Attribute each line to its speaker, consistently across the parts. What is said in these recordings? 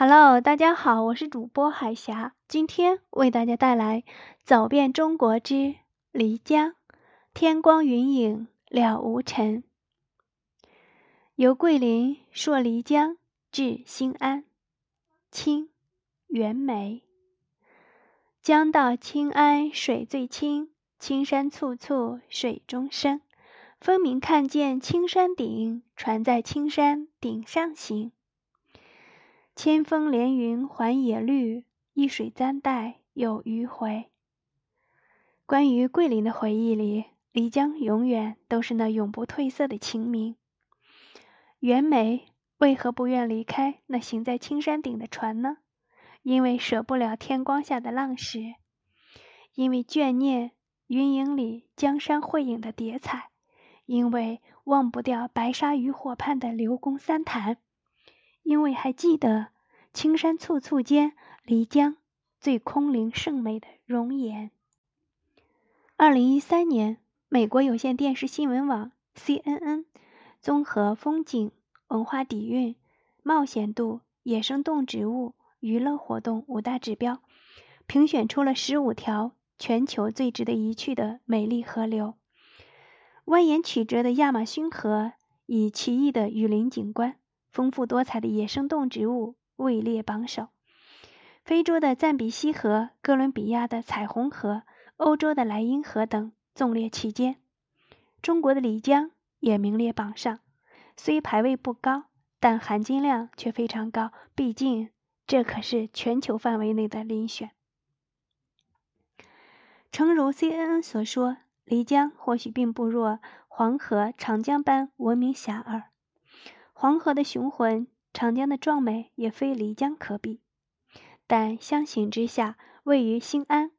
Speaker 1: Hello，大家好，我是主播海霞，今天为大家带来《走遍中国之漓江》。天光云影了无尘，由桂林溯漓江至新安，清袁枚。江到清安水最清，青山簇簇水中生。分明看见青山顶，船在青山顶上行。千峰连云还野绿，一水簪带有余回。关于桂林的回忆里，漓江永远都是那永不褪色的清明。袁枚为何不愿离开那行在青山顶的船呢？因为舍不了天光下的浪石，因为眷念云影里江山绘影的叠彩。因为忘不掉白沙渔火畔的刘公三潭，因为还记得青山簇簇间漓江最空灵圣美的容颜。二零一三年，美国有线电视新闻网 CNN 综合风景、文化底蕴、冒险度、野生动植物、娱乐活动五大指标，评选出了十五条全球最值得一去的美丽河流。蜿蜒曲折的亚马逊河，以奇异的雨林景观、丰富多彩的野生动植物位列榜首。非洲的赞比西河、哥伦比亚的彩虹河、欧洲的莱茵河等纵列其间。中国的漓江也名列榜上，虽排位不高，但含金量却非常高。毕竟这可是全球范围内的遴选。诚如 CNN 所说。漓江或许并不若黄河、长江般闻名遐迩，黄河的雄浑，长江的壮美也非漓江可比。但相形之下，位于兴安，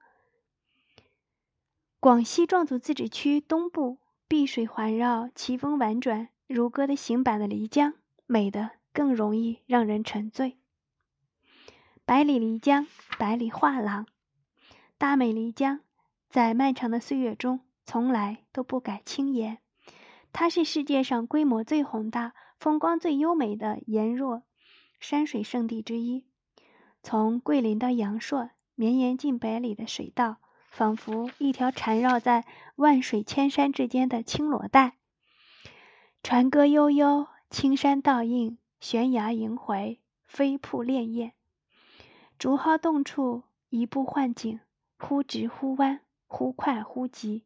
Speaker 1: 广西壮族自治区东部，碧水环绕，奇峰婉转，如歌的行板的漓江，美得更容易让人沉醉。百里漓江，百里画廊，大美漓江，在漫长的岁月中。从来都不改轻颜，它是世界上规模最宏大、风光最优美的沿弱山水胜地之一。从桂林到阳朔，绵延近百里的水道，仿佛一条缠绕在万水千山之间的青罗带。船歌悠悠，青山倒映，悬崖萦回，飞瀑潋滟，竹蒿洞处，移步换景，忽直忽弯，忽快忽急。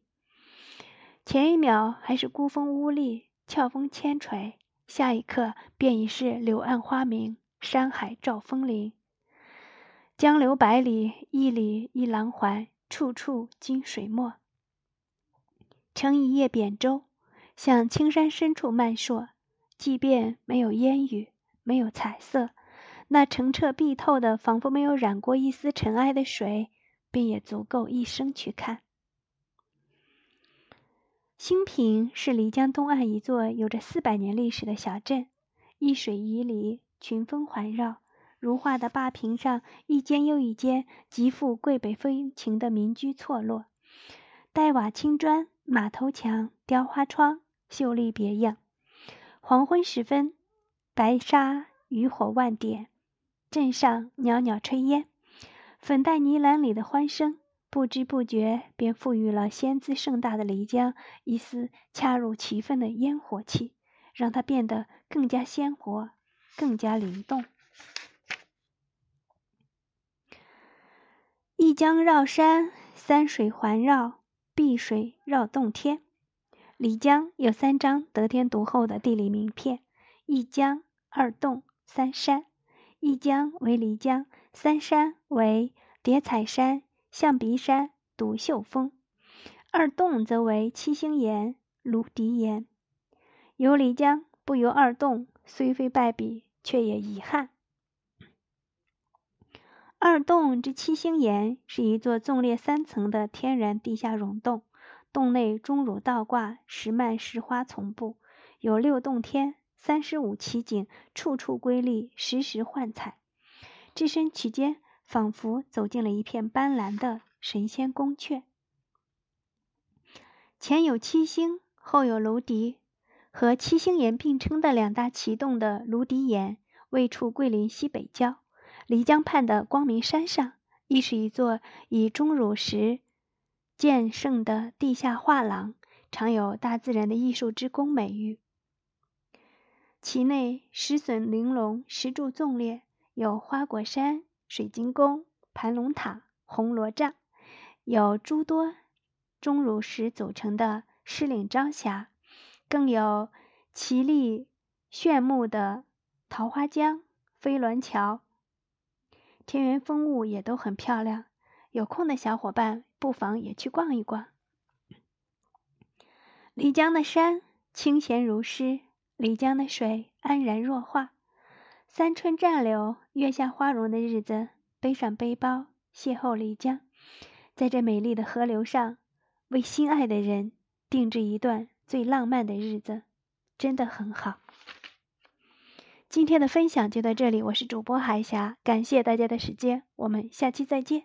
Speaker 1: 前一秒还是孤峰兀立、峭峰千垂，下一刻便已是柳暗花明、山海照风林。江流百里，一里一廊环，处处金水墨。乘一叶扁舟，向青山深处漫溯，即便没有烟雨，没有彩色，那澄澈碧透的，仿佛没有染过一丝尘埃的水，便也足够一生去看。兴平是漓江东岸一座有着四百年历史的小镇，一水一里，群峰环绕，如画的坝坪上，一间又一间极富桂北风情的民居错落，黛瓦青砖，马头墙，雕花窗，秀丽别样。黄昏时分，白沙渔火万点，镇上袅袅炊烟，粉黛呢栏里的欢声。不知不觉，便赋予了仙姿盛大的漓江一丝恰如其分的烟火气，让它变得更加鲜活，更加灵动。一江绕山，三水环绕，碧水绕洞天。漓江有三张得天独厚的地理名片：一江、二洞、三山。一江为漓江，三山为叠彩山。象鼻山、独秀峰，二洞则为七星岩、芦笛岩。游漓江不游二洞，虽非败笔，却也遗憾。二洞之七星岩是一座纵列三层的天然地下溶洞，洞内钟乳倒挂，石幔石花丛布，有六洞天、三十五奇景，处处瑰丽，时时幻彩。置身其间。仿佛走进了一片斑斓的神仙宫阙，前有七星，后有芦笛，和七星岩并称的两大奇洞的芦笛岩，位处桂林西北郊，漓江畔的光明山上，亦是一座以钟乳石建胜的地下画廊，常有大自然的艺术之宫美誉。其内石笋玲珑，石柱纵列，有花果山、水晶宫、盘龙塔、红罗帐，有诸多钟乳石组成的狮岭朝霞，更有奇丽炫目的桃花江、飞鸾桥。田园风物也都很漂亮，有空的小伙伴不妨也去逛一逛。漓江的山清闲如诗，漓江的水安然若画。三春占柳、月下花容的日子，背上背包邂逅漓江，在这美丽的河流上，为心爱的人定制一段最浪漫的日子，真的很好。今天的分享就到这里，我是主播海霞，感谢大家的时间，我们下期再见。